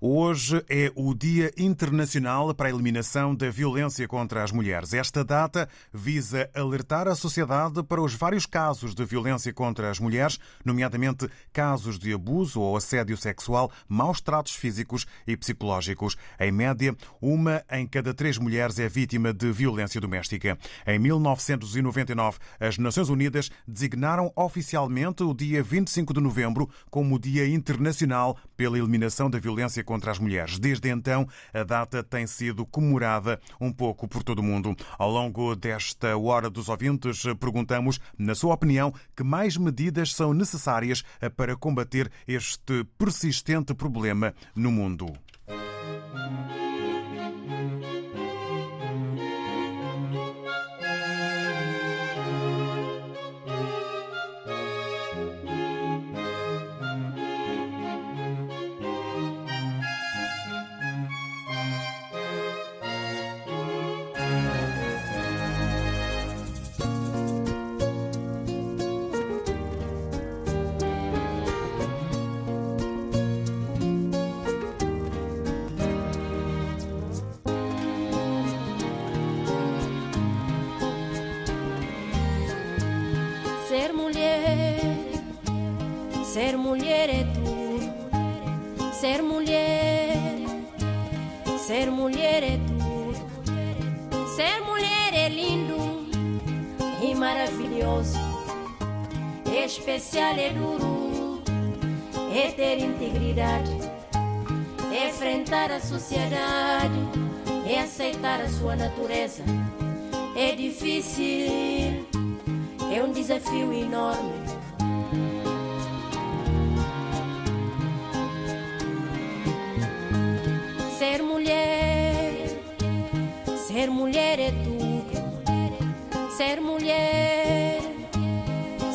Hoje é o Dia Internacional para a Eliminação da Violência contra as Mulheres. Esta data visa alertar a sociedade para os vários casos de violência contra as mulheres, nomeadamente casos de abuso ou assédio sexual, maus tratos físicos e psicológicos. Em média, uma em cada três mulheres é vítima de violência doméstica. Em 1999, as Nações Unidas designaram oficialmente o dia 25 de novembro como o Dia Internacional pela Eliminação da Violência contra as mulheres. Desde então, a data tem sido comemorada um pouco por todo o mundo. Ao longo desta hora dos ouvintes, perguntamos, na sua opinião, que mais medidas são necessárias para combater este persistente problema no mundo.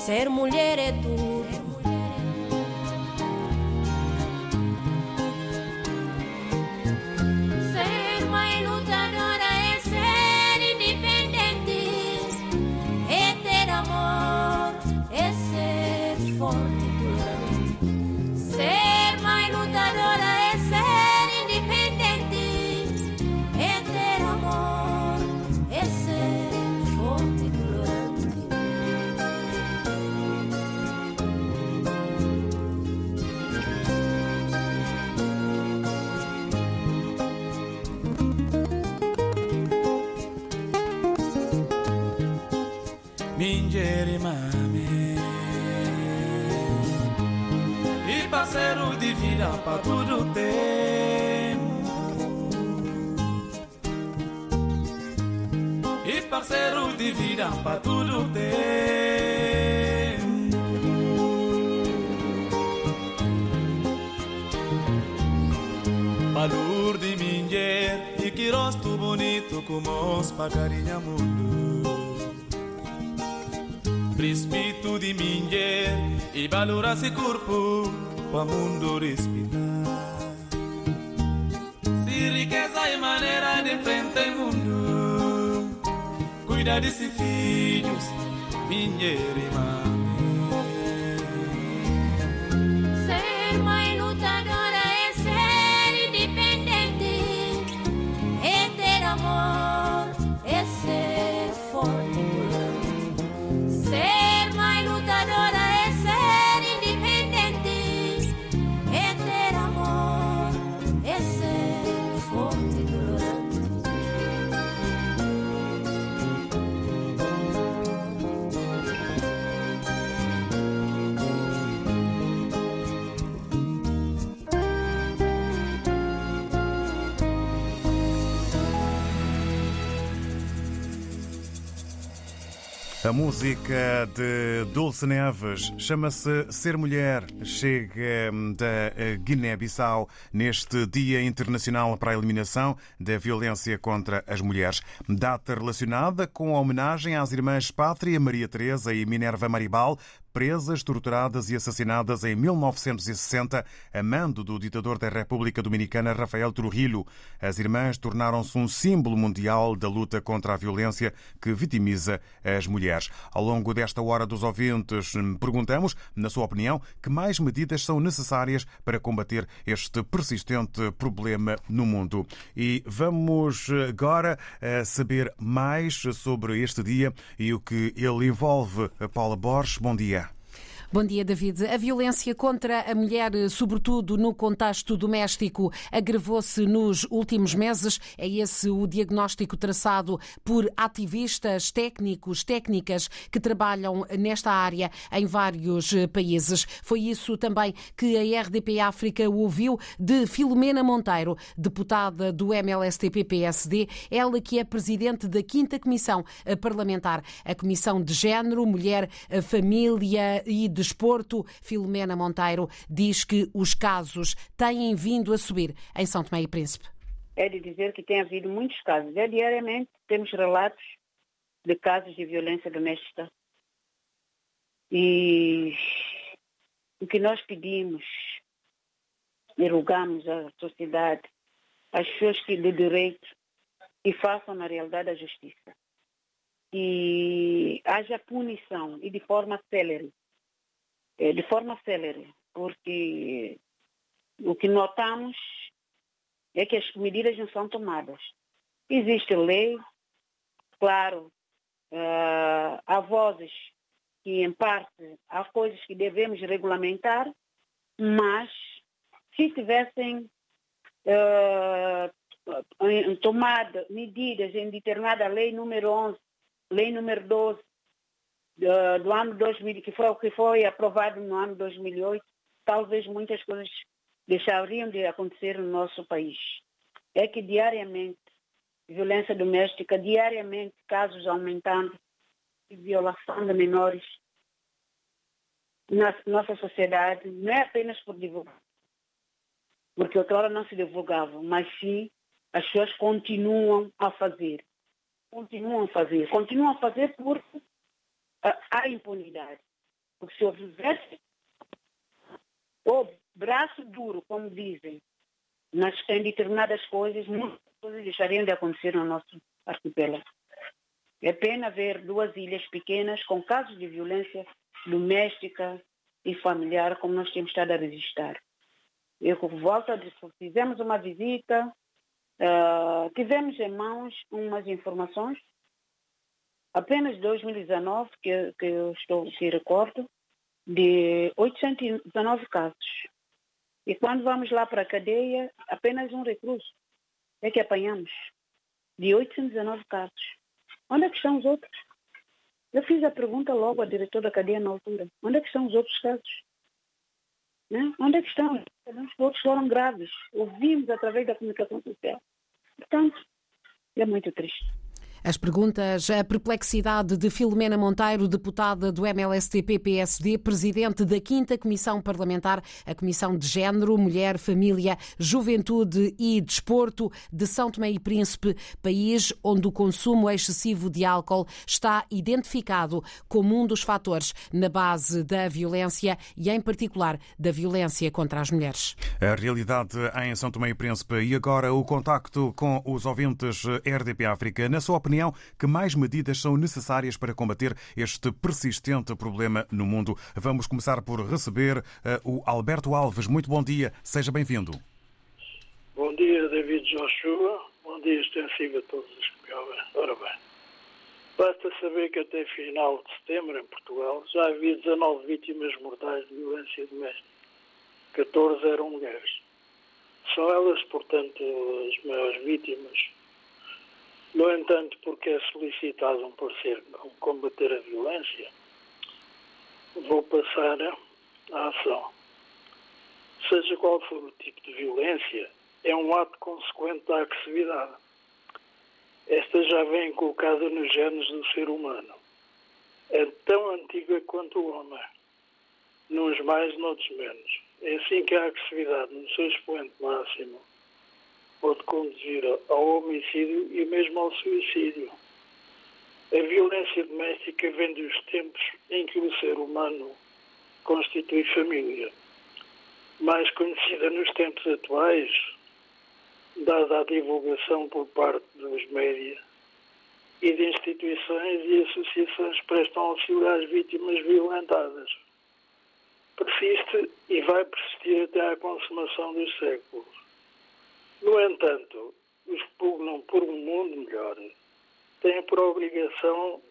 Ser mulher é tudo. Parceiro de vida pra tudo tem Valor de Minger E que rosto bonito como os pagarinha mundo Prispito de Minger E valora esse corpo Para mundo respirar Se riqueza e maneira de mundo Cuida desses filhos Minger e A música de Dulce Neves chama-se Ser Mulher. Chega da Guiné-Bissau neste Dia Internacional para a Eliminação da Violência contra as Mulheres. Data relacionada com a homenagem às irmãs Pátria, Maria Teresa e Minerva Maribal, presas, torturadas e assassinadas em 1960, a mando do ditador da República Dominicana Rafael Trujillo. As irmãs tornaram-se um símbolo mundial da luta contra a violência que vitimiza as mulheres. Ao longo desta hora dos ouvintes, perguntamos, na sua opinião, que mais medidas são necessárias para combater este persistente problema no mundo. E vamos agora eh, saber mais sobre este dia e o que ele envolve. Paula Borges, bom dia. Bom dia, David. A violência contra a mulher, sobretudo no contexto doméstico, agravou-se nos últimos meses. É esse o diagnóstico traçado por ativistas, técnicos, técnicas que trabalham nesta área em vários países. Foi isso também que a RDP África ouviu de Filomena Monteiro, deputada do MLSTP-PSD, ela que é presidente da 5 Comissão Parlamentar, a Comissão de Género, Mulher, Família e de Desporto, Filomena Monteiro, diz que os casos têm vindo a subir em São Tomé e Príncipe. É de dizer que tem havido muitos casos. É diariamente temos relatos de casos de violência doméstica. E o que nós pedimos e rogamos à sociedade, às pessoas que de direito, que façam na realidade a justiça. E haja punição e de forma célere de forma célere, porque o que notamos é que as medidas não são tomadas. Existe lei, claro, uh, há vozes que, em parte, há coisas que devemos regulamentar, mas se tivessem uh, tomado medidas em determinada lei número 11, lei número 12, do, do ano 2000, que foi o que foi aprovado no ano 2008, talvez muitas coisas deixariam de acontecer no nosso país. É que diariamente, violência doméstica, diariamente casos aumentando, violação de menores na nossa sociedade, não é apenas por divulgar, porque outrora não se divulgava, mas sim as pessoas continuam a fazer. Continuam a fazer. Continuam a fazer porque há impunidade. Porque se houvesse ou braço duro, como dizem, mas tem determinadas coisas, muitas coisas deixariam de acontecer no nosso arquipélago. É pena ver duas ilhas pequenas com casos de violência doméstica e familiar, como nós temos estado a registrar. Eu volto a dizer, fizemos uma visita, uh, tivemos em mãos umas informações apenas 2019, que, que eu estou que recordo, de 819 casos. E quando vamos lá para a cadeia, apenas um recluso é que apanhamos, de 819 casos. Onde é que estão os outros? Eu fiz a pergunta logo à diretora da cadeia na altura. Onde é que estão os outros casos? Né? Onde é que estão? Os outros foram graves. Ouvimos através da comunicação social. Portanto, é muito triste. As perguntas, a perplexidade de Filomena Monteiro, deputada do MLSTP-PSD, presidente da 5 Comissão Parlamentar, a Comissão de Género, Mulher, Família, Juventude e Desporto de São Tomé e Príncipe, país onde o consumo excessivo de álcool está identificado como um dos fatores na base da violência e, em particular, da violência contra as mulheres. A realidade em São Tomé e Príncipe e agora o contacto com os ouvintes RDP África. Na sua opinião, opinião, que mais medidas são necessárias para combater este persistente problema no mundo? Vamos começar por receber uh, o Alberto Alves. Muito bom dia, seja bem-vindo. Bom dia, David Joshua. Bom dia extensivo a todos os que me ouvem. Ora bem, basta saber que até final de setembro, em Portugal, já havia 19 vítimas mortais de violência doméstica. 14 eram mulheres. São elas, portanto, as maiores vítimas no entanto, porque é solicitado um parecer combater a violência, vou passar à ação. Seja qual for o tipo de violência, é um ato consequente da agressividade. Esta já vem colocada nos genes do ser humano. é tão antiga quanto o homem, nos mais, noutros menos. É assim que a agressividade, no seu expoente máximo, pode conduzir ao homicídio e mesmo ao suicídio. A violência doméstica vem dos tempos em que o ser humano constitui família. Mais conhecida nos tempos atuais, dada a divulgação por parte dos média e de instituições e associações que prestam auxílio às vítimas violentadas. Persiste e vai persistir até à consumação dos séculos. No entanto, os que pugnam por um mundo melhor têm por obrigação,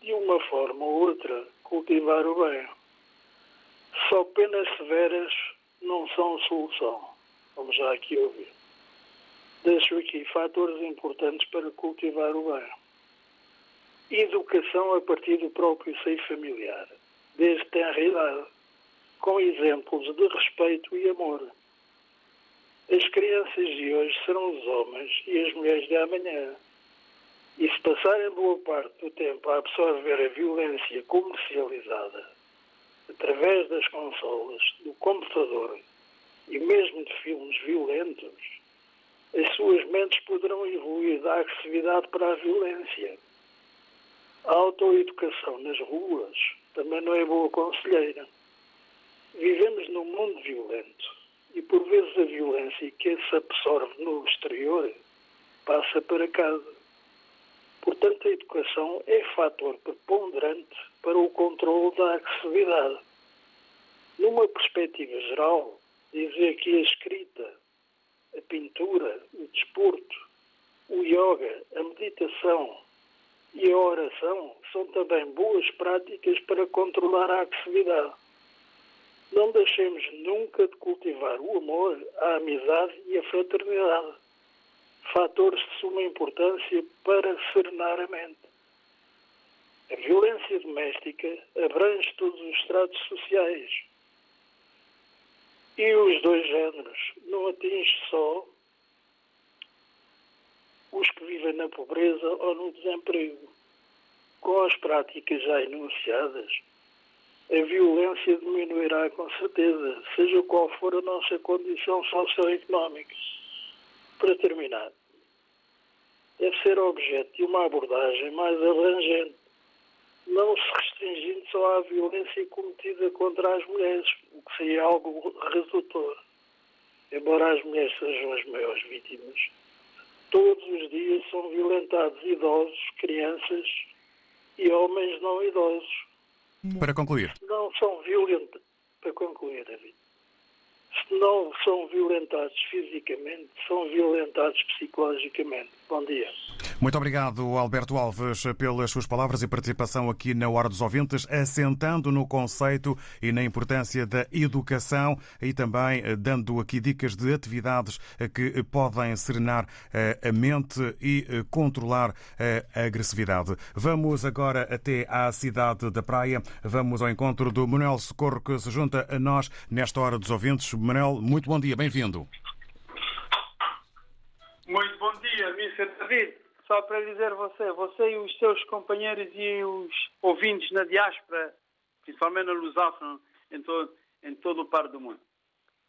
de uma forma ou outra, cultivar o bem. Só penas severas não são solução. Vamos já aqui ouvir. Deixo aqui fatores importantes para cultivar o bem. Educação a partir do próprio seio familiar, desde tenra idade, com exemplos de respeito e amor. As crianças de hoje serão os homens e as mulheres de amanhã. E se passarem boa parte do tempo a absorver a violência comercializada, através das consolas, do computador e mesmo de filmes violentos, as suas mentes poderão evoluir da agressividade para a violência. A autoeducação nas ruas também não é boa conselheira. Vivemos num mundo violento e por vezes a violência que se absorve no exterior passa para casa. Portanto, a educação é fator preponderante para o controle da agressividade. Numa perspectiva geral, dizer que a escrita, a pintura, o desporto, o yoga, a meditação e a oração são também boas práticas para controlar a agressividade. Não deixemos nunca de cultivar o amor, a amizade e a fraternidade, fatores de suma importância para serenar a mente. A violência doméstica abrange todos os estratos sociais e os dois géneros. Não atinge só os que vivem na pobreza ou no desemprego. Com as práticas já enunciadas, a violência diminuirá com certeza, seja qual for a nossa condição socioeconómica. Para terminar, deve ser objeto de uma abordagem mais abrangente, não se restringindo só à violência cometida contra as mulheres, o que seria algo redutor. Embora as mulheres sejam as maiores vítimas, todos os dias são violentados idosos, crianças e homens não idosos. Para concluir. Se não são violentos, para concluir, David, se não são violentados fisicamente, são violentados psicologicamente. Bom dia. Muito obrigado, Alberto Alves, pelas suas palavras e participação aqui na Hora dos Ouvintes, assentando no conceito e na importância da educação e também eh, dando aqui dicas de atividades eh, que podem serenar eh, a mente e controlar a agressividade. Vamos agora até à cidade da Praia. Vamos ao encontro do Manuel Socorro, que se junta a nós nesta Hora dos Ouvintes. Manuel, muito bom dia, bem-vindo. Muito bom dia, Mr. David. Só para dizer você, você e os seus companheiros e os ouvintes na diáspora, principalmente na Lusófona, em todo, em todo o par do mundo.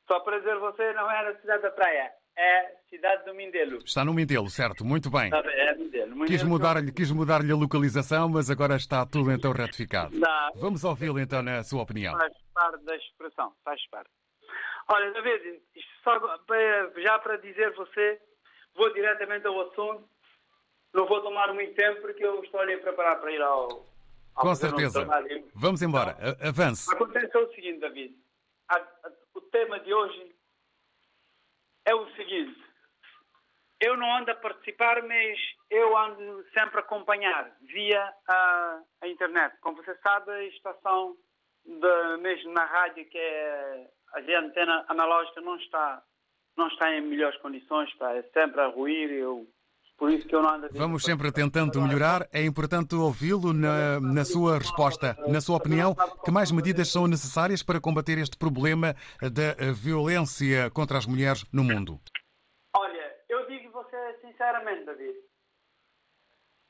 Só para dizer você, não é na cidade da praia, é cidade do Mindelo. Está no Mindelo, certo, muito bem. É Mindelo. Mindelo Quis mudar-lhe quis mudar a localização, mas agora está tudo então ratificado. Não. Vamos ouvi-lo então na sua opinião. Faz parte da expressão, faz parte. Olha, David, só já para dizer você, vou diretamente ao assunto. Não vou tomar muito tempo porque eu estou ali a preparar para ir ao. ao Com um certeza. Vamos embora. A- Avance. Acontece o seguinte, David. A- a- o tema de hoje é o seguinte. Eu não ando a participar, mas eu ando sempre a acompanhar via a, a internet. Como você sabe, a estação de, mesmo na rádio, que é a antena analógica, não está, não está em melhores condições, está é sempre a ruir. Eu, por isso que eu não ando a Vamos sempre tentando melhorar. É importante ouvi-lo na, na sua resposta. Na sua opinião, que mais medidas são necessárias para combater este problema da eh, violência contra as mulheres no mundo? Olha, eu digo você sinceramente, David.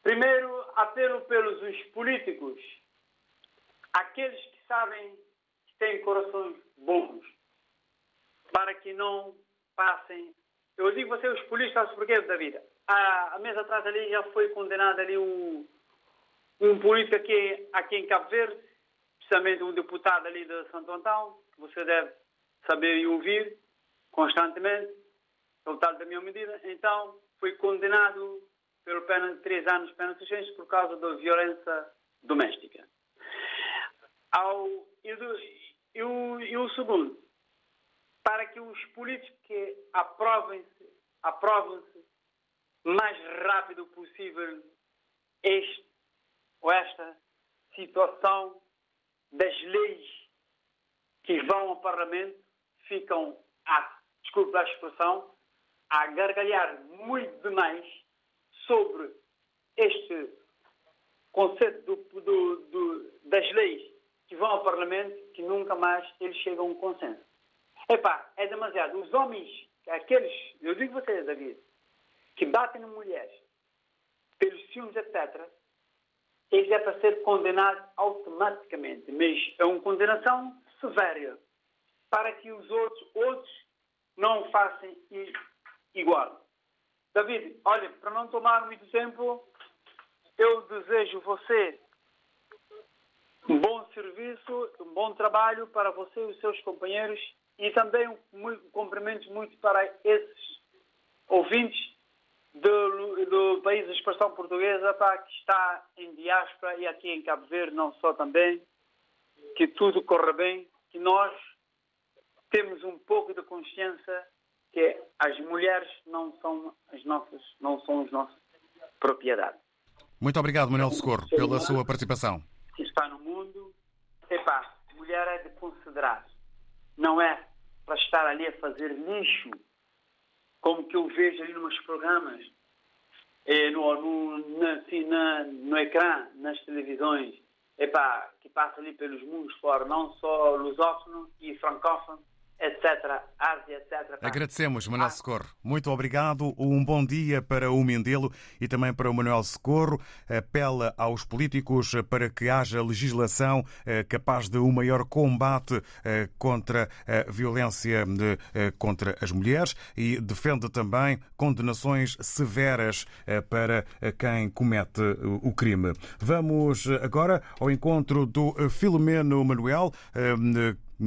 Primeiro, apelo pelos os políticos aqueles que sabem que têm corações bons, para que não passem. Eu digo você, os políticos, porque, David, há, há mês atrás ali já foi condenado ali um, um político aqui, aqui em Cabo Verde, precisamente um deputado ali de Santo Antão, que você deve saber e ouvir constantemente, tal da minha medida. Então, foi condenado pelo pena de três anos de pena de por causa da violência doméstica. Ao, e, do, e, o, e o segundo, para que os políticos que aprovem-se aprovem-se mais rápido possível este ou esta situação das leis que vão ao Parlamento ficam, a, desculpe a expressão, a gargalhar muito demais sobre este conceito do, do, do, das leis que vão ao Parlamento que nunca mais eles chegam a um consenso. Epá, é demasiado. Os homens, aqueles, eu digo vocês, David, que batem em mulheres pelos ciúmes, etc., eles é para ser condenados automaticamente, mas é uma condenação severa, para que os outros, outros não façam igual. David, olha, para não tomar muito tempo, eu desejo você um bom serviço, um bom trabalho para você e os seus companheiros e também um, cumprimento muito para esses ouvintes do, do país de expressão portuguesa para que está em diáspora e aqui em Cabo Verde, não só também, que tudo corra bem, que nós temos um pouco de consciência que as mulheres não são as nossas, não são as nossas propriedades. Muito obrigado, Manuel Socorro, pela sua participação. Que está no mundo, epá, mulher é de considerar, não é para estar ali a fazer lixo como que eu vejo ali nos programas, é, no, no, na, assim, na, no ecrã, nas televisões, epá, que passa ali pelos mundos fora, não só lusófono e francófono, etc., Ásia, etc. Agradecemos, Manuel Socorro. Muito obrigado. Um bom dia para o Mendelo e também para o Manuel Socorro. Apela aos políticos para que haja legislação eh, capaz de um maior combate eh, contra a violência eh, contra as mulheres e defende também condenações severas para quem comete o crime. Vamos agora ao encontro do Filomeno Manuel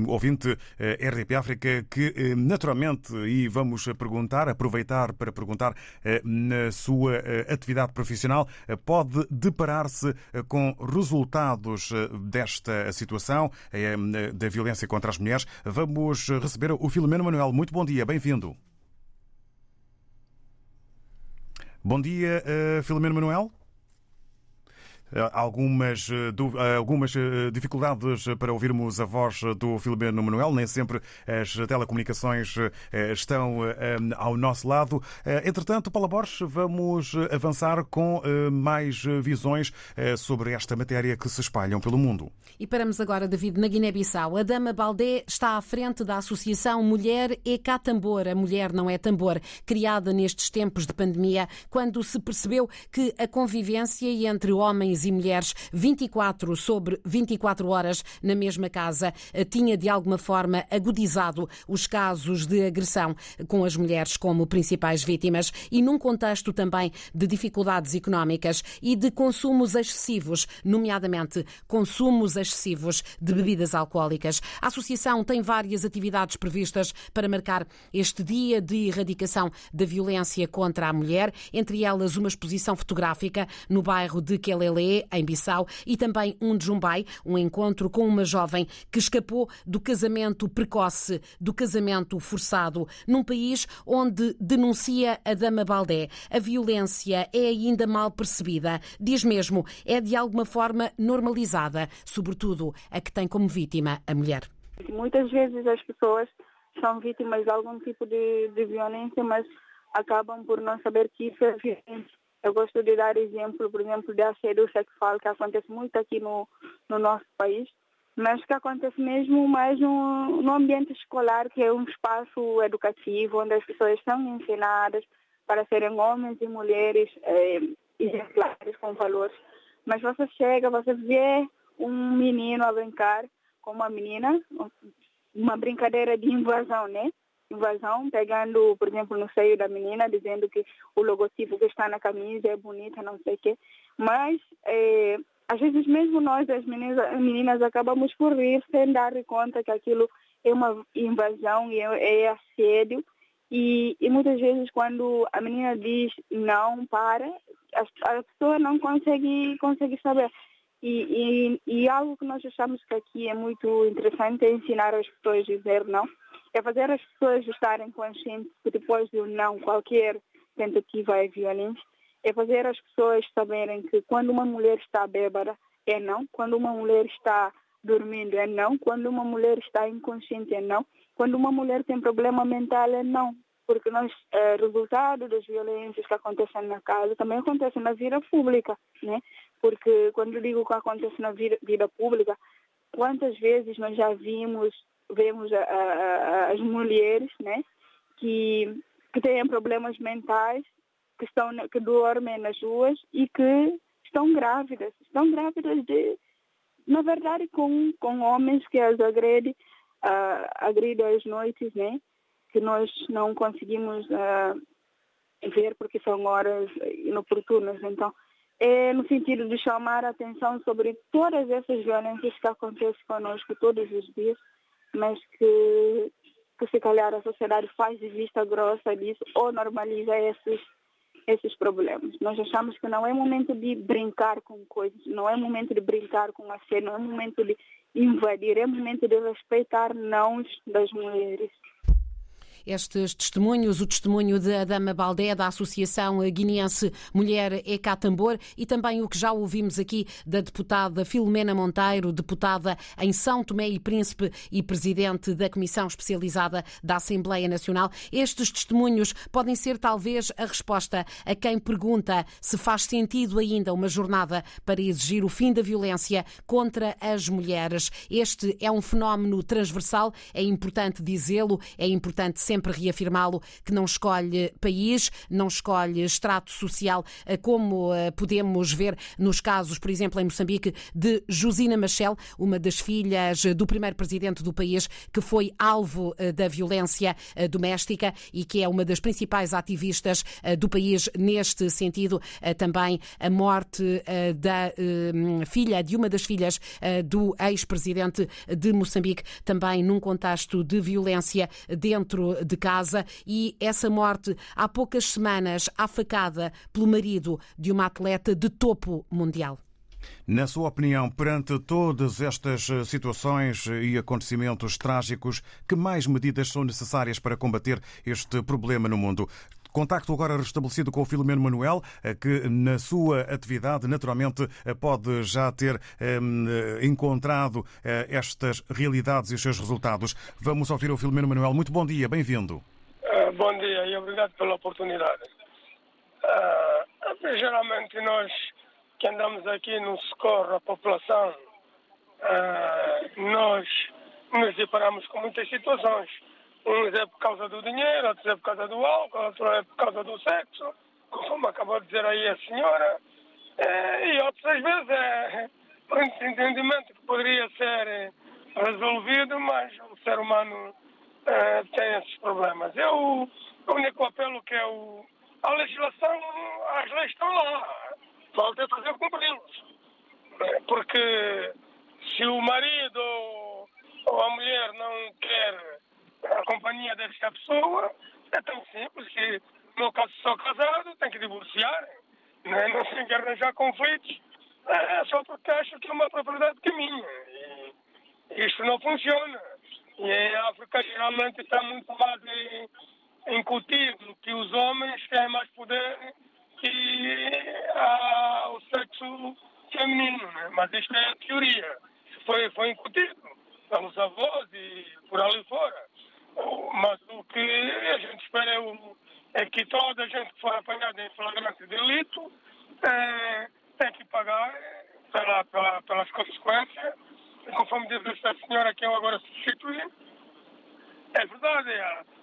ouvinte eh, RDP África, que eh, naturalmente, e vamos perguntar, aproveitar para perguntar eh, na sua atividade profissional, pode deparar-se com resultados desta situação da violência contra as mulheres. Vamos receber o Filomeno Manuel. Muito bom dia, bem-vindo. Bom dia, Filomeno Manuel. Eh, algumas, eh, eh, algumas dificuldades para ouvirmos a voz do Filomeno Manuel. Nem sempre as telecomunicações estão ao nosso lado. Entretanto, Paula Borges, vamos avançar com mais visões sobre esta matéria que se espalham pelo mundo. E paramos agora, David, na Guiné-Bissau. A Dama Baldé está à frente da Associação Mulher Cá Tambor. A mulher não é tambor, criada nestes tempos de pandemia, quando se percebeu que a convivência entre homens e mulheres 24 sobre 24 horas na mesma casa eh, tinha de alguma forma agudizado os casos de agressão com as mulheres como principais vítimas e num contexto também de dificuldades económicas e de consumos excessivos, nomeadamente consumos excessivos de bebidas alcoólicas. A associação tem várias atividades previstas para marcar este dia de erradicação da violência contra a mulher, entre elas uma exposição fotográfica no bairro de Quelele em Bissau, e também um de Jumbai, um encontro com uma jovem que escapou do casamento precoce, do casamento forçado, num país onde denuncia a Dama Baldé. A violência é ainda mal percebida, diz mesmo, é de alguma forma normalizada, sobretudo a que tem como vítima a mulher. Muitas vezes as pessoas são vítimas de algum tipo de, de violência, mas acabam por não saber que isso é violência. Eu gosto de dar exemplo, por exemplo, de assédio sexual que acontece muito aqui no, no nosso país, mas que acontece mesmo mais no, no ambiente escolar, que é um espaço educativo onde as pessoas são ensinadas para serem homens e mulheres é, exemplares com valores. Mas você chega, você vê um menino a brincar com uma menina, uma brincadeira de invasão, né? Invasão, pegando, por exemplo, no seio da menina, dizendo que o logotipo que está na camisa é bonita, não sei o quê. Mas, é, às vezes, mesmo nós, as meninas, meninas, acabamos por rir sem dar conta que aquilo é uma invasão e é, é assédio. E, e, muitas vezes, quando a menina diz não, para, a, a pessoa não consegue, consegue saber. E, e, e, algo que nós achamos que aqui é muito interessante é ensinar as pessoas a dizer não. É fazer as pessoas estarem conscientes que depois do não, qualquer tentativa é violência. É fazer as pessoas saberem que quando uma mulher está bêbada é não, quando uma mulher está dormindo é não, quando uma mulher está inconsciente é não, quando uma mulher tem problema mental é não. Porque nós, é, resultado das violências que acontecem na casa também acontecem na vida pública, né? Porque quando digo que acontece na vida, vida pública, quantas vezes nós já vimos, vemos a, a, as mulheres, né? Que, que têm problemas mentais, que, estão, que dormem nas ruas e que estão grávidas. Estão grávidas de, na verdade, com, com homens que as agredem, uh, agridem às noites, né? Que nós não conseguimos uh, ver porque são horas inoportunas. Então, é no sentido de chamar a atenção sobre todas essas violências que acontecem conosco todos os dias, mas que, que se calhar a sociedade faz de vista grossa disso ou normaliza esses esses problemas. Nós achamos que não é momento de brincar com coisas, não é momento de brincar com a cena, não é momento de invadir, é momento de respeitar não das mulheres estes testemunhos, o testemunho da Dama Baldé, da Associação Guineense Mulher Ecatambor e também o que já ouvimos aqui da deputada Filomena Monteiro, deputada em São Tomé e Príncipe e presidente da Comissão Especializada da Assembleia Nacional. Estes testemunhos podem ser talvez a resposta a quem pergunta se faz sentido ainda uma jornada para exigir o fim da violência contra as mulheres. Este é um fenómeno transversal, é importante dizê-lo, é importante sempre sempre reafirmá-lo, que não escolhe país, não escolhe extrato social, eh, como eh, podemos ver nos casos, por exemplo, em Moçambique, de Josina Machel, uma das filhas do primeiro presidente do país, que foi alvo eh, da violência doméstica e que é uma das principais ativistas do país neste sentido. Também a morte da filha, de uma das filhas do ex-presidente de Moçambique, também num contexto de violência dentro de casa e essa morte há poucas semanas afacada pelo marido de uma atleta de topo mundial. Na sua opinião, perante todas estas eh, situações e acontecimentos trágicos, que mais medidas são necessárias para combater este problema no mundo? Contacto agora restabelecido com o Filomeno Manuel, eh, que na sua atividade, naturalmente, eh, pode já ter um, eh, encontrado estas realidades e os seus resultados. Vamos ouvir o Filomeno Manuel. Muito bom dia, bem-vindo. Bom dia e obrigado pela oportunidade. Geralmente nós que andamos aqui no socorro à população, nós nos deparamos com muitas situações Uns é por causa do dinheiro, outros é por causa do álcool, outros é por causa do sexo, como acabou de dizer aí a senhora. É, e outras vezes é por entendimento que poderia ser eh, resolvido, mas o ser humano é, tem esses problemas. Eu, o único apelo que é a legislação, as leis estão lá, falta fazer cumpri-los. É, porque se o marido ou a mulher não quer a companhia desta pessoa é tão simples que, no caso, sou casado, tem que divorciar, né? não tem que arranjar conflitos, é só porque acho que é uma propriedade que é minha. E isto não funciona. E em África, geralmente, está muito mais incutido que os homens têm mais poder que a, o sexo feminino. Né? Mas isto é a teoria. Foi, foi incutido pelos avós e por ali fora. Mas o que a gente espera é, é que toda a gente que for apanhada em flagrante delito é, tem que pagar pela, pela, pelas consequências. Conforme diz esta senhora que eu agora substituí, é verdade,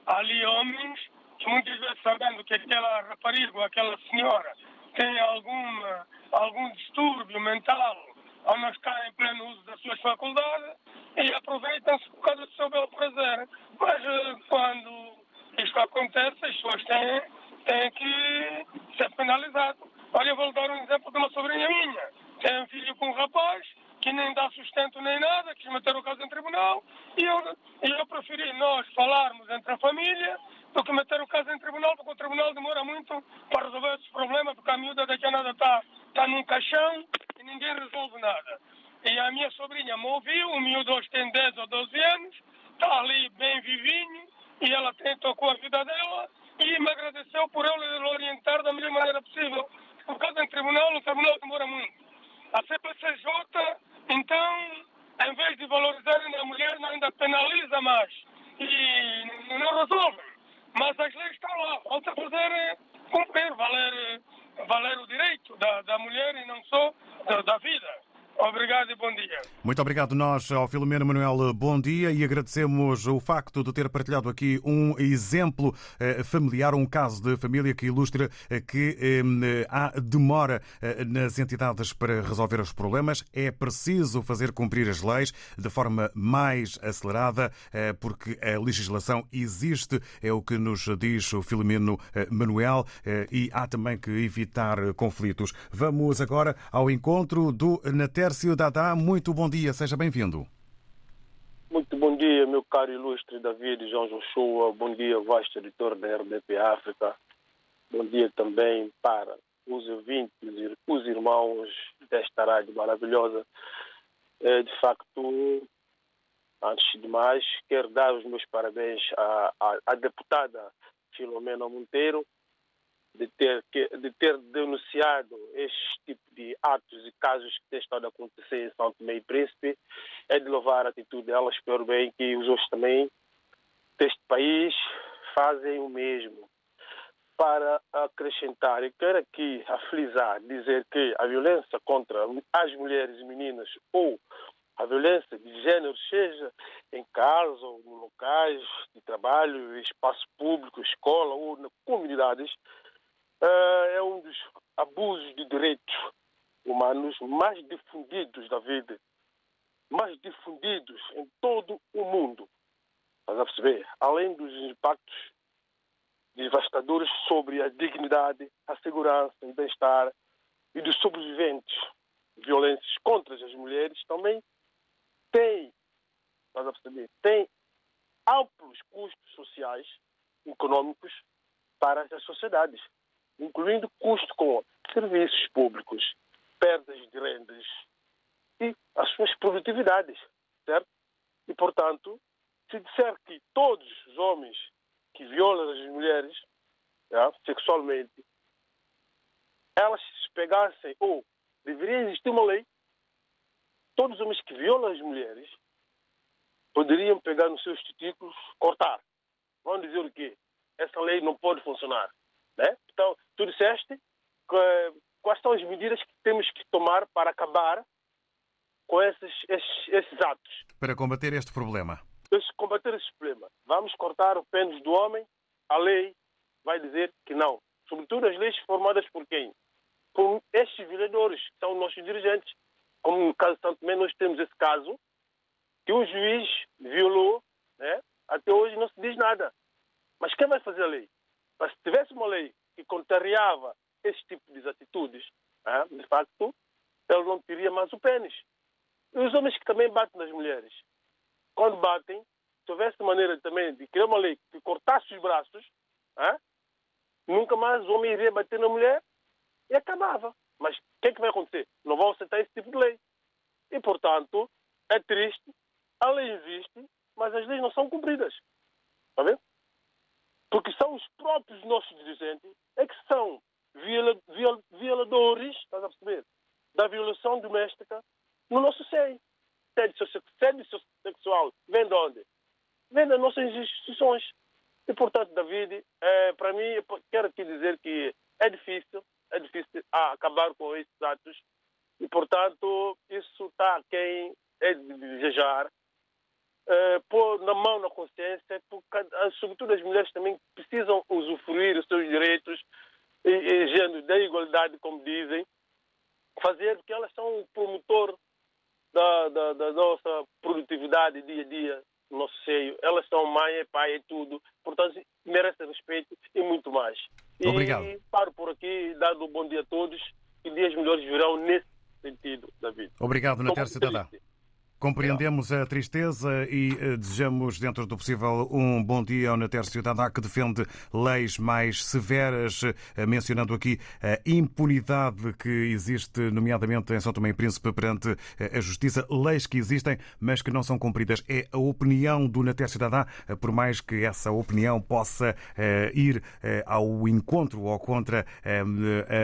há ali homens que muitas vezes sabendo que aquela rapariga ou aquela senhora tem alguma, algum distúrbio mental, ou não está em pleno uso das suas faculdades e aproveitam-se por causa do seu belo prazer. Mas eh, quando isto acontece, as pessoas têm, têm que ser penalizadas. Olha, vou dar um exemplo de uma sobrinha minha. Tem um filho com um rapaz que nem dá sustento nem nada, quis meter o caso em tribunal e eu, e eu preferi nós falarmos entre a família do que meter o caso em tribunal, porque o tribunal demora muito para resolver esses problemas, porque a miúda daqui a nada está tá num caixão e ninguém resolve nada. E a minha sobrinha me ouviu, o miúdo hoje tem 10 ou 12 anos, está ali bem vivinho e ela tem, tocou a vida dela e me agradeceu por eu lhe orientar da melhor maneira possível. Por causa em tribunal, o tribunal demora muito. A CPCJ, então, em vez de valorizarem a mulher, ainda penaliza mais e não resolve. Mas as leis estão lá, falta fazer cumprir, valer, valer o direito da, da mulher e não só da, da vida. Obrigado e bom dia. Muito obrigado nós ao Filomeno Manuel, bom dia e agradecemos o facto de ter partilhado aqui um exemplo eh, familiar, um caso de família que ilustra eh, que eh, há demora nas entidades para resolver os problemas. É preciso fazer cumprir as leis de forma mais acelerada, porque a legislação existe, é o que nos diz o Filomeno Manuel, e há também que evitar conflitos. Vamos agora ao encontro do Nater Tércio Dadá, muito bom dia, seja bem-vindo. Muito bom dia, meu caro ilustre David João Joshua, bom dia, vasto editor da RDP África, bom dia também para os ouvintes e os irmãos desta rádio maravilhosa. É, de facto, antes de mais, quero dar os meus parabéns à, à, à deputada Filomena Monteiro, de ter, de ter denunciado este tipo de atos e casos que têm estado a acontecer em São Tomé e Príncipe, é de louvar a atitude dela. Espero bem que os outros também deste país fazem o mesmo. Para acrescentar, eu quero aqui aflisar, dizer que a violência contra as mulheres e meninas ou a violência de gênero, seja em casa ou em locais de trabalho, espaço público, escola ou nas comunidades, é um dos abusos de direitos humanos mais difundidos da vida, mais difundidos em todo o mundo. Estás a perceber? Além dos impactos devastadores sobre a dignidade, a segurança e bem-estar e dos sobreviventes violências contra as mulheres, também tem, estás a perceber, tem amplos custos sociais, econômicos para as sociedades incluindo custo com serviços públicos, perdas de rendas e as suas produtividades, certo? E, portanto, se disser que todos os homens que violam as mulheres é, sexualmente, elas se pegassem, ou deveria existir uma lei, todos os homens que violam as mulheres poderiam pegar nos seus títulos, cortar. Vão dizer o quê? Essa lei não pode funcionar. Né? Então, tu disseste que, quais são as medidas que temos que tomar para acabar com esses, esses, esses atos. Para combater este problema. Para combater este problema. Vamos cortar o pênis do homem, a lei vai dizer que não. Sobretudo as leis formadas por quem? Por estes violadores, que são nossos dirigentes. Como no caso de Santo Tomé, nós temos esse caso, que o juiz violou, né? até hoje não se diz nada. Mas quem vai fazer a lei? Mas se tivesse uma lei que contrariava esse tipo de atitudes, de facto, ele não teria mais o pênis. E os homens que também batem nas mulheres, quando batem, se houvesse maneira também de criar uma lei que cortasse os braços, nunca mais o homem iria bater na mulher e acabava. Mas o que, é que vai acontecer? Não vão aceitar esse tipo de lei. E, portanto, é triste, a lei existe, mas as leis não são cumpridas. Está vendo? Porque são os próprios nossos dirigentes é que são viola, viola, violadores, estás a perceber, da violação doméstica no nosso seio. Sede sexual vem de onde? Vem das nossas instituições. E, portanto, David, é, para mim, quero aqui dizer que é difícil, é difícil acabar com esses atos. E, portanto, isso está quem é de desejar uh, pôr na mão na consciência, porque, uh, sobretudo as mulheres também precisam usufruir os seus direitos e, e da igualdade, como dizem, fazer porque elas são um promotor da, da, da nossa produtividade dia a dia, no nosso seio. Elas são mãe, é pai, é tudo. Portanto, merecem respeito e muito mais. E Obrigado. paro por aqui, dando um bom dia a todos e dias melhores virão nesse sentido, David. Obrigado, Estou Nater muito Cidadá. triste. Compreendemos a tristeza e eh, desejamos, dentro do possível, um bom dia ao Nater Cidadá que defende leis mais severas, eh, mencionando aqui a impunidade que existe, nomeadamente em São Tomé e Príncipe, perante eh, a Justiça. Leis que existem, mas que não são cumpridas. É a opinião do Nater Cidadá, por mais que essa opinião possa ir ao encontro ou contra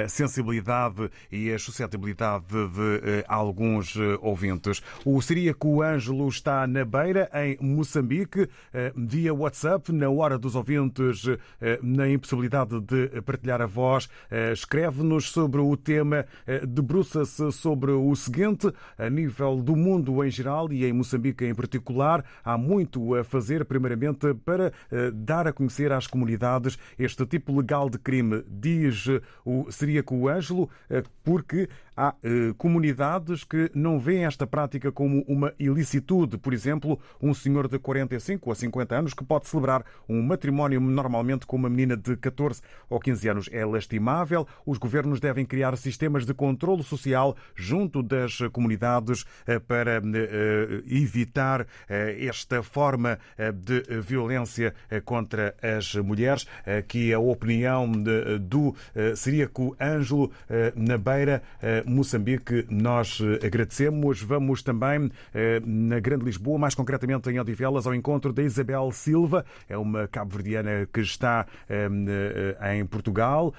a sensibilidade e a suscetibilidade de alguns ouvintes. O Siríaco Ângelo está na beira, em Moçambique, eh, via WhatsApp, na hora dos ouvintes, eh, na impossibilidade de partilhar a voz. Eh, Escreve-nos sobre o tema, debruça-se sobre o seguinte, a nível do mundo em geral e em Moçambique em particular, há muito a fazer, primeiramente, para dar a conhecer às comunidades este tipo legal de crime, diz o Siríaco Ângelo, eh, porque há eh, comunidades que não veem esta prática como uma ilicitude. Por exemplo, um senhor de 45 ou 50 anos que pode celebrar um matrimónio normalmente com uma menina de 14 ou 15 anos é lastimável. Os governos devem criar sistemas de controlo social junto das comunidades eh, para eh, evitar esta forma de violência contra as mulheres. Aqui a opinião do Siríaco Ângelo na Beira, Moçambique. Nós eh, agradecemos. Vamos também eh, na Grande Lisboa, mais concretamente em Odivelas, ao encontro da Isabel Silva. É uma cabo-verdiana que está eh, em Portugal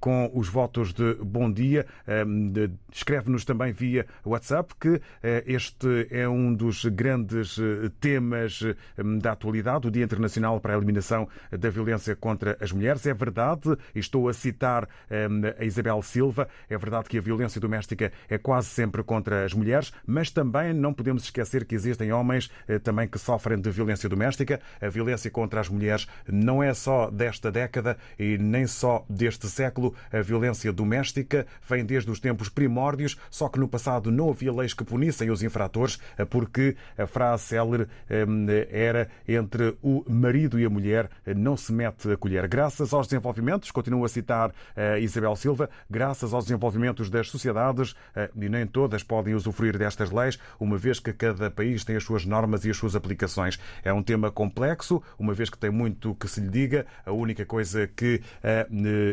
com os votos de bom dia. Escreve-nos também via WhatsApp que este é um dos grandes temas da atualidade, o Dia Internacional para a Eliminação da Violência contra as Mulheres. É verdade, e estou a citar a Isabel Silva, é verdade que a violência doméstica é quase sempre contra as mulheres, mas também não podemos esquecer que existem homens eh, também que sofrem de violência doméstica. A violência contra as mulheres não é só desta década e nem só deste século. A violência doméstica vem desde os tempos primórdios, só que no passado não havia leis que punissem os infratores, eh, porque a frase célere eh, era entre o marido e a mulher não se mete a colher. Graças aos desenvolvimentos, continuo a citar eh, Isabel Silva, graças aos desenvolvimentos das sociedades, eh, e nem todas podem usufruir destas leis, uma vez que cada país tem as suas normas e as suas aplicações. É um tema complexo, uma vez que tem muito que se lhe diga. A única coisa que a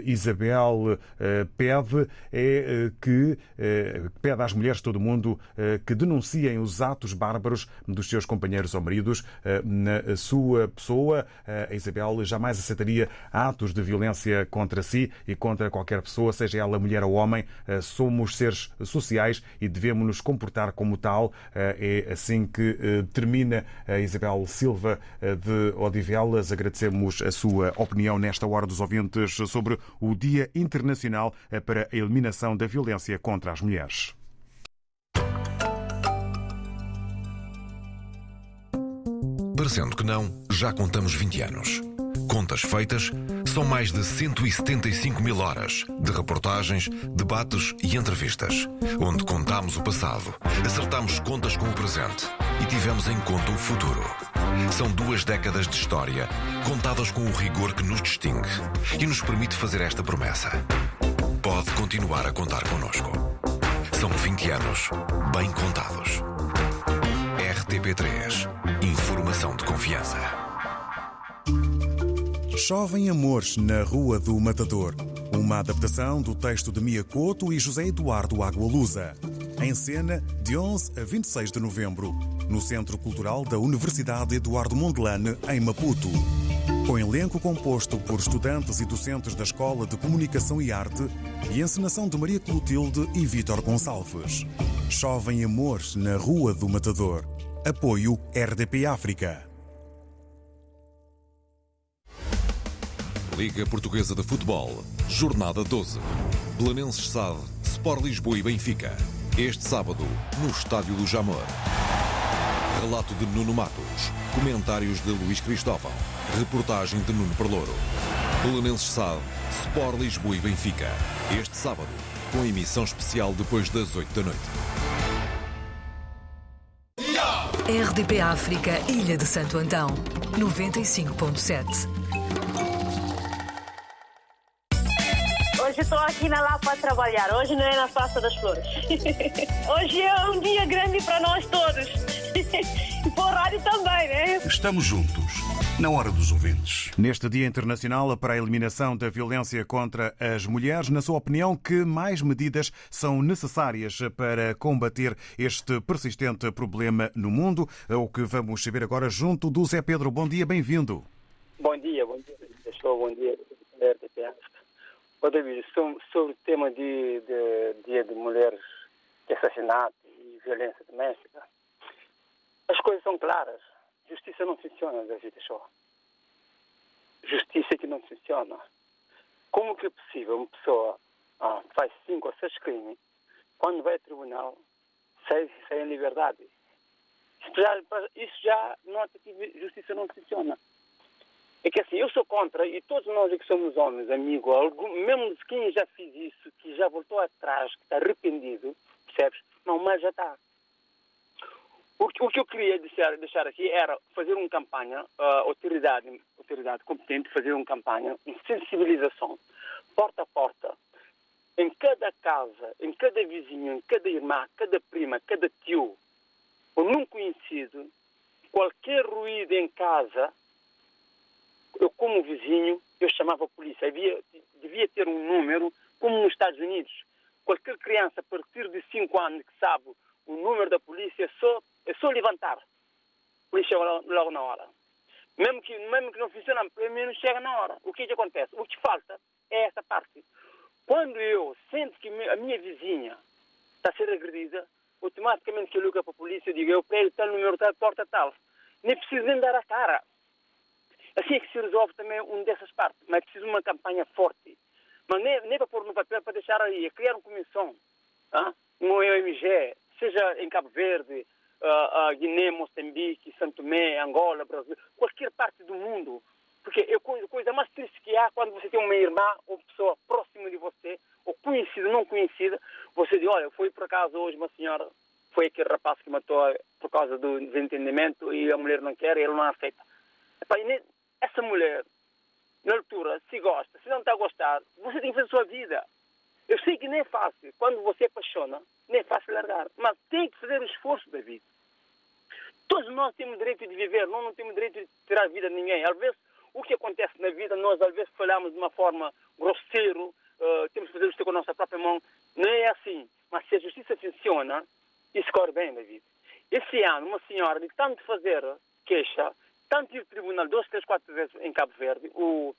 Isabel eh, pede é eh, que eh, pede às mulheres de todo o mundo eh, que denunciem os atos bárbaros dos seus companheiros ou maridos eh, na sua pessoa. Eh, A Isabel jamais aceitaria atos de violência contra si e contra qualquer pessoa, seja ela mulher ou homem. Eh, Somos seres sociais e devemos nos comportar como tal. Eh, É assim que eh, termina a Isabel Silva eh, de Odivelas. Agradecemos a sua opinião nesta hora dos ouvintes sobre o Dia Internacional eh, para a Eliminação da Violência contra as Mulheres. Parecendo que não, já contamos 20 anos. Feitas, são mais de 175 mil horas de reportagens, debates e entrevistas, onde contamos o passado, acertamos contas com o presente e tivemos em conta o futuro. São duas décadas de história, contadas com o rigor que nos distingue e nos permite fazer esta promessa. Pode continuar a contar connosco. São 20 anos, bem contados. RTP3 Informação de confiança. Chovem Amores na Rua do Matador. Uma adaptação do texto de Mia Couto e José Eduardo Agualusa. Em cena, de 11 a 26 de novembro, no Centro Cultural da Universidade Eduardo Mondlane, em Maputo. Com elenco composto por estudantes e docentes da Escola de Comunicação e Arte e encenação de Maria Clotilde e Vítor Gonçalves. Chovem Amores na Rua do Matador. Apoio RDP África. Liga Portuguesa de Futebol, Jornada 12. Belenenses SAD, Sport Lisboa e Benfica. Este sábado, no Estádio do Jamor. Relato de Nuno Matos. Comentários de Luís Cristóvão. Reportagem de Nuno Perlouro. Belenenses SAD, Sport Lisboa e Benfica. Este sábado, com emissão especial depois das 8 da noite. RDP África, Ilha de Santo Antão, 95.7. estou aqui na Lapa a trabalhar. Hoje não é na Praça das Flores. Hoje é um dia grande para nós todos. E para o rádio também, né? Estamos juntos, na hora dos ouvintes. Neste Dia Internacional para a Eliminação da Violência contra as Mulheres, na sua opinião, que mais medidas são necessárias para combater este persistente problema no mundo? É o que vamos saber agora junto do Zé Pedro. Bom dia, bem-vindo. Bom dia, bom dia. Estou, bom dia. Ô, David, sobre, o tema de, de Dia de Mulheres de Assassinato e Violência Doméstica, as coisas são claras. Justiça não funciona, David Show. Justiça que não funciona. Como que é possível uma pessoa ah, faz cinco ou seis crimes, quando vai ao tribunal, sai, sai em liberdade? Isso já, isso já nota que justiça não funciona. É que assim, eu sou contra, e todos nós que somos homens, amigo, mesmo quem já fez isso, que já voltou atrás, que está arrependido, percebes? Não, mas já está. O, o que eu queria deixar, deixar aqui era fazer uma campanha, a autoridade, autoridade competente, fazer uma campanha, uma sensibilização, porta a porta, em cada casa, em cada vizinho, em cada irmã, cada prima, cada tio, ou num conhecido, qualquer ruído em casa, eu como vizinho, eu chamava a polícia. Havia, devia ter um número, como nos Estados Unidos. Qualquer criança a partir de 5 anos que sabe o número da polícia, é só, é só levantar. A polícia logo, na hora. Mesmo que, mesmo que não funcione, pelo menos chega na hora. O que, que acontece? O que falta é essa parte. Quando eu sinto que a minha vizinha está a ser agredida, automaticamente que eu ligo para a polícia e digo, eu ele tal número tal, porta tal. Nem preciso nem dar a cara. Assim é que se resolve também uma dessas partes. Mas é preciso uma campanha forte. Mas nem, nem para pôr no papel, para deixar aí, é criar uma comissão. ah, Um OMG, seja em Cabo Verde, ah, Guiné, Moçambique, Santo Tomé, Angola, Brasil, qualquer parte do mundo. Porque é a coisa, coisa mais triste que há quando você tem uma irmã ou pessoa próxima de você, ou conhecida, não conhecida, você diz, olha, foi por acaso hoje uma senhora, foi aquele rapaz que matou por causa do desentendimento e a mulher não quer e ele não aceita. Epá, e nem- essa mulher, na altura, se gosta, se não está a gostar, você tem que fazer a sua vida. Eu sei que nem é fácil. Quando você apaixona, nem é fácil largar. Mas tem que fazer o esforço da vida. Todos nós temos direito de viver, nós não temos direito de tirar a vida de ninguém. Às vezes, o que acontece na vida, nós às vezes falhamos de uma forma grosseiro, eh, temos que fazer isto com a nossa própria mão. Não é assim. Mas se a justiça funciona, isso corre bem, David. Esse ano, uma senhora, de tanto fazer queixa, tanto ir ao tribunal duas, três, quatro vezes em Cabo Verde, o,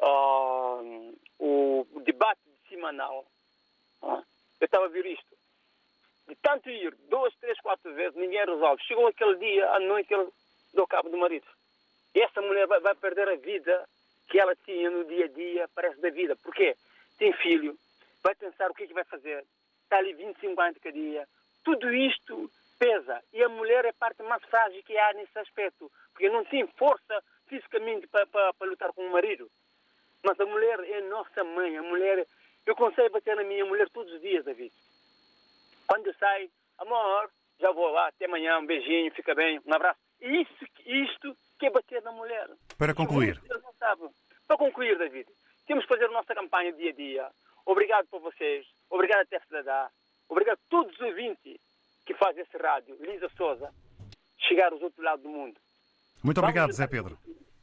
ah, o debate semanal, ah, eu estava a ver isto. De tanto ir duas, três, quatro vezes, ninguém resolve. Chegou aquele dia, à noite, ele deu cabo do marido. E essa mulher vai, vai perder a vida que ela tinha no dia a dia, parece da vida. Porquê? Tem filho, vai pensar o que é que vai fazer. Está ali 25 anos cada dia. Tudo isto pesa. E a mulher é a parte mais frágil que há nesse aspecto. Porque não tem força fisicamente para, para, para lutar com o marido. Mas a mulher é nossa mãe. A mulher. Eu consigo bater na minha mulher todos os dias, David. Quando eu saio, amor, já vou lá, até amanhã, um beijinho, fica bem, um abraço. Isso, isto que é bater na mulher. Para concluir, não sabem. Para concluir, David, temos que fazer a nossa campanha dia a dia. Obrigado por vocês. Obrigado até Cidadá. Obrigado a todos os ouvintes que fazem esse rádio. Lisa Souza, chegar aos outros lados do mundo. muito obrigado, Zé Pedro.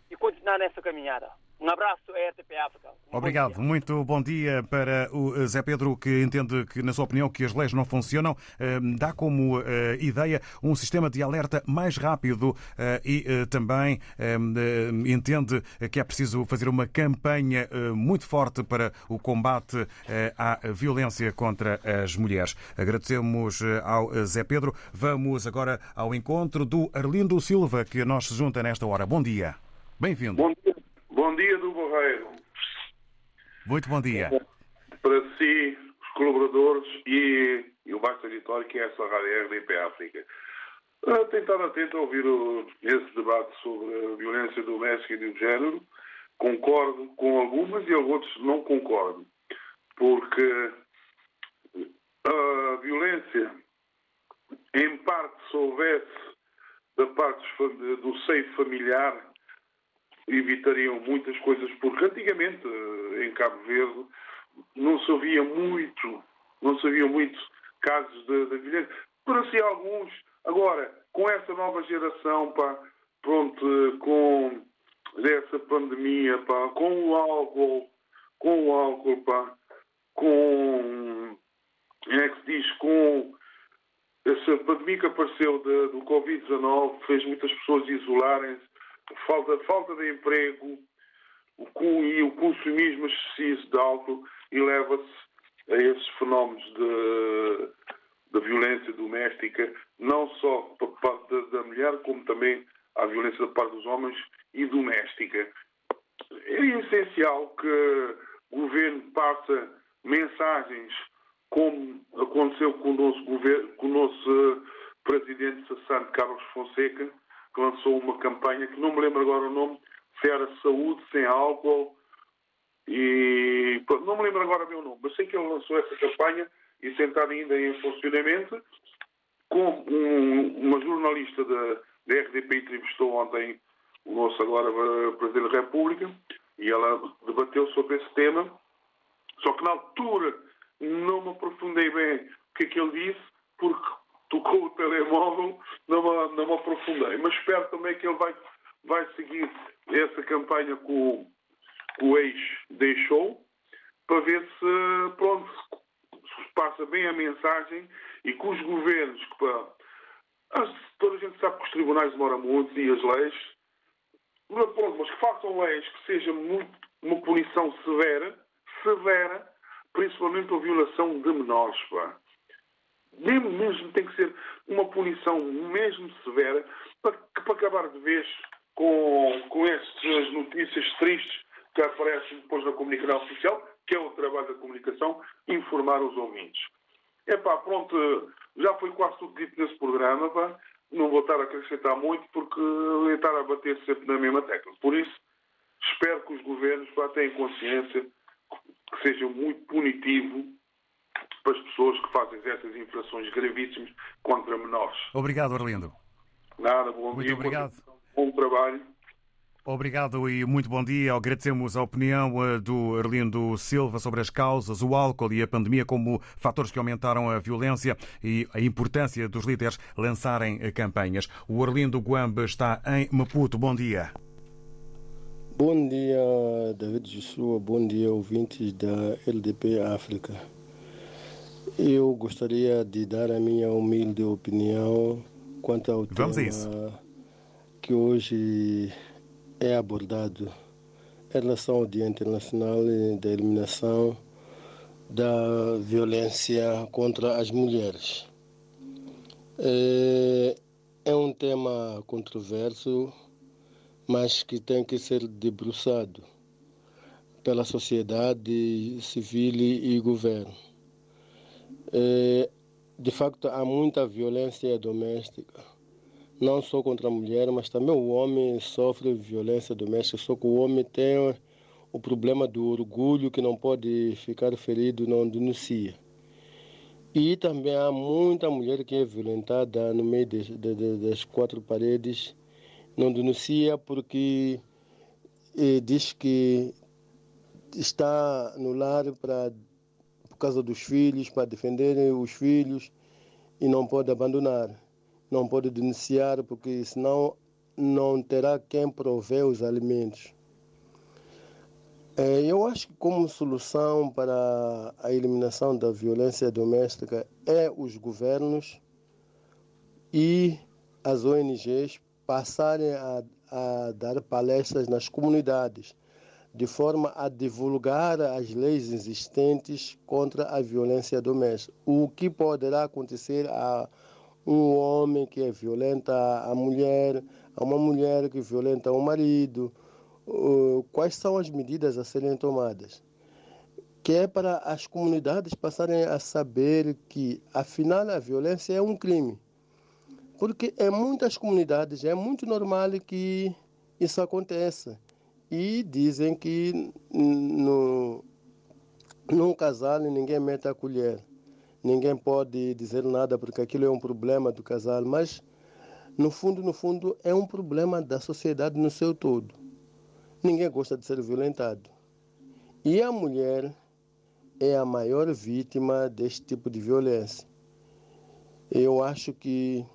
E continuar nessa caminhada. Um abraço à RTP África. Um bom Obrigado. Muito bom dia para o eh, Zé Pedro, que entende que, na sua opinião, que as leis não funcionam. Eh, Dá como eh, ideia um sistema de alerta mais rápido eh, e também eh, eh, entende que é preciso fazer uma campanha muito forte para o combate à violência contra as mulheres. Agradecemos ao Zé Pedro. Vamos agora ao encontro do Arlindo Silva, que nos se junta nesta hora. Bom dia. Bem-vindo. Bom dia, bom dia do Borreiro. Muito bom dia. Para si, os colaboradores e, e o Baixo Editório, que é essa rádio RDP África. Ah, Tenho estado atento a ouvir o- esse debate sobre a violência doméstica e de género. Concordo com algumas e outros não concordo. Porque a violência, em parte, se houvesse da parte do seio familiar evitariam muitas coisas, porque antigamente em Cabo Verde não se ouvia muito, não se ouvia muito casos de, de violência. Parecia alguns. Agora, com essa nova geração, pá, pronto, com essa pandemia, pá, com o álcool, com o álcool, pá, com, é que se diz, com essa pandemia que apareceu de, do Covid-19, fez muitas pessoas isolarem-se, falta, falta de emprego o, e o consumismo excessivo de álcool e leva-se a esses fenómenos de, de violência doméstica, não só por parte da, da mulher, como também a violência da parte dos homens e doméstica. É essencial que o governo passe mensagens como aconteceu com o nosso, governo, com o nosso presidente Santo Carlos Fonseca, que lançou uma campanha que não me lembro agora o nome, se era saúde sem álcool e não me lembro agora o meu nome, mas sei que ele lançou essa campanha e está ainda em funcionamento com um, uma jornalista da, da RDP entrevistou ontem o nosso agora Presidente da República e ela debateu sobre esse tema. Só que na altura não me aprofundei bem o que é que ele disse, porque tocou o telemóvel, não não me aprofundei. Mas espero também que ele vai, vai seguir essa campanha que o, que o ex deixou, para ver se, pronto, se passa bem a mensagem e que os governos, que para, toda a gente sabe que os tribunais demoram muito e as leis, pronto, mas que façam leis que seja muito, uma punição severa, severa, principalmente a violação de menores. Pá. Mesmo, mesmo tem que ser uma punição mesmo severa para, para acabar de vez com, com estas notícias tristes que aparecem depois na comunicação oficial, que é o trabalho da comunicação, informar os ouvintes. É pá, pronto, já foi quase tudo dito nesse programa, pá. não vou estar a acrescentar muito porque eu estar a bater sempre na mesma tecla. Por isso, espero que os governos pá, tenham consciência que seja muito punitivo para as pessoas que fazem essas infrações gravíssimas contra menores. Obrigado, Arlindo. Nada, bom muito dia. Obrigado. Bom trabalho. Obrigado e muito bom dia. Agradecemos a opinião eh, do Arlindo Silva sobre as causas, o álcool e a pandemia como fatores que aumentaram a violência e a importância dos líderes lançarem eh, campanhas. O Arlindo Guamba está em Maputo. Bom dia. Bom dia, David Joshua. Bom dia, ouvintes da LDP África. Eu gostaria de dar a minha humilde opinião quanto ao Vamos tema que hoje é abordado em relação ao Dia Internacional da Eliminação da Violência contra as Mulheres. É, é um tema controverso, mas que tem que ser debruçado pela sociedade civil e governo. É, de facto, há muita violência doméstica não só contra a mulher, mas também o homem sofre violência doméstica, só que o homem tem o problema do orgulho que não pode ficar ferido, não denuncia. E também há muita mulher que é violentada no meio de, de, de, das quatro paredes, não denuncia porque eh, diz que está no lar para, causa dos filhos, para defender os filhos e não pode abandonar não pode denunciar porque senão não terá quem prover os alimentos. É, eu acho que como solução para a eliminação da violência doméstica é os governos e as ONGs passarem a, a dar palestras nas comunidades, de forma a divulgar as leis existentes contra a violência doméstica. O que poderá acontecer a um homem que violenta a mulher, a uma mulher que violenta o marido, quais são as medidas a serem tomadas? Que é para as comunidades passarem a saber que, afinal, a violência é um crime. Porque em muitas comunidades é muito normal que isso aconteça. E dizem que no, num casal ninguém mete a colher ninguém pode dizer nada porque aquilo é um problema do casal, mas no fundo, no fundo, é um problema da sociedade no seu todo. Ninguém gosta de ser violentado. E a mulher é a maior vítima deste tipo de violência. Eu acho que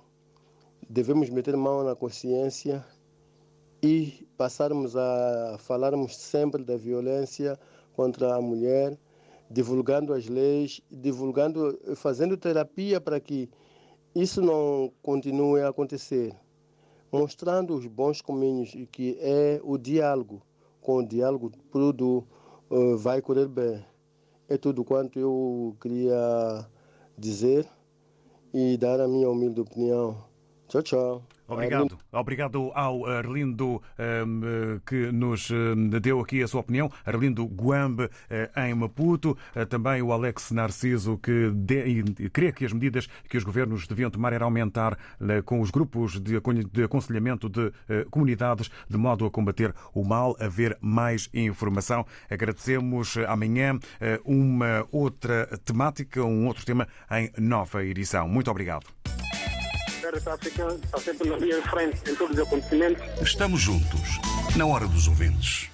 devemos meter mão na consciência e passarmos a falarmos sempre da violência contra a mulher, divulgando as leis, divulgando, fazendo terapia para que isso não continue a acontecer, mostrando os bons caminhos e que é o diálogo. Com o diálogo tudo uh, vai correr bem. É tudo quanto eu queria dizer e dar a minha humilde opinião. Tchau, tchau. Obrigado. Obrigado ao Arlindo um, que nos um, deu aqui a sua opinião. Arlindo Guambe uh, em Maputo. Também o Alex Narciso que crê que as medidas que os governos deviam tomar era aumentar com os grupos de aconselhamento de comunidades de modo a combater o mal, haver mais informação. Agradecemos amanhã uma outra temática, um outro tema em nova edição. Muito obrigado. Estamos juntos, na hora dos ouvintes.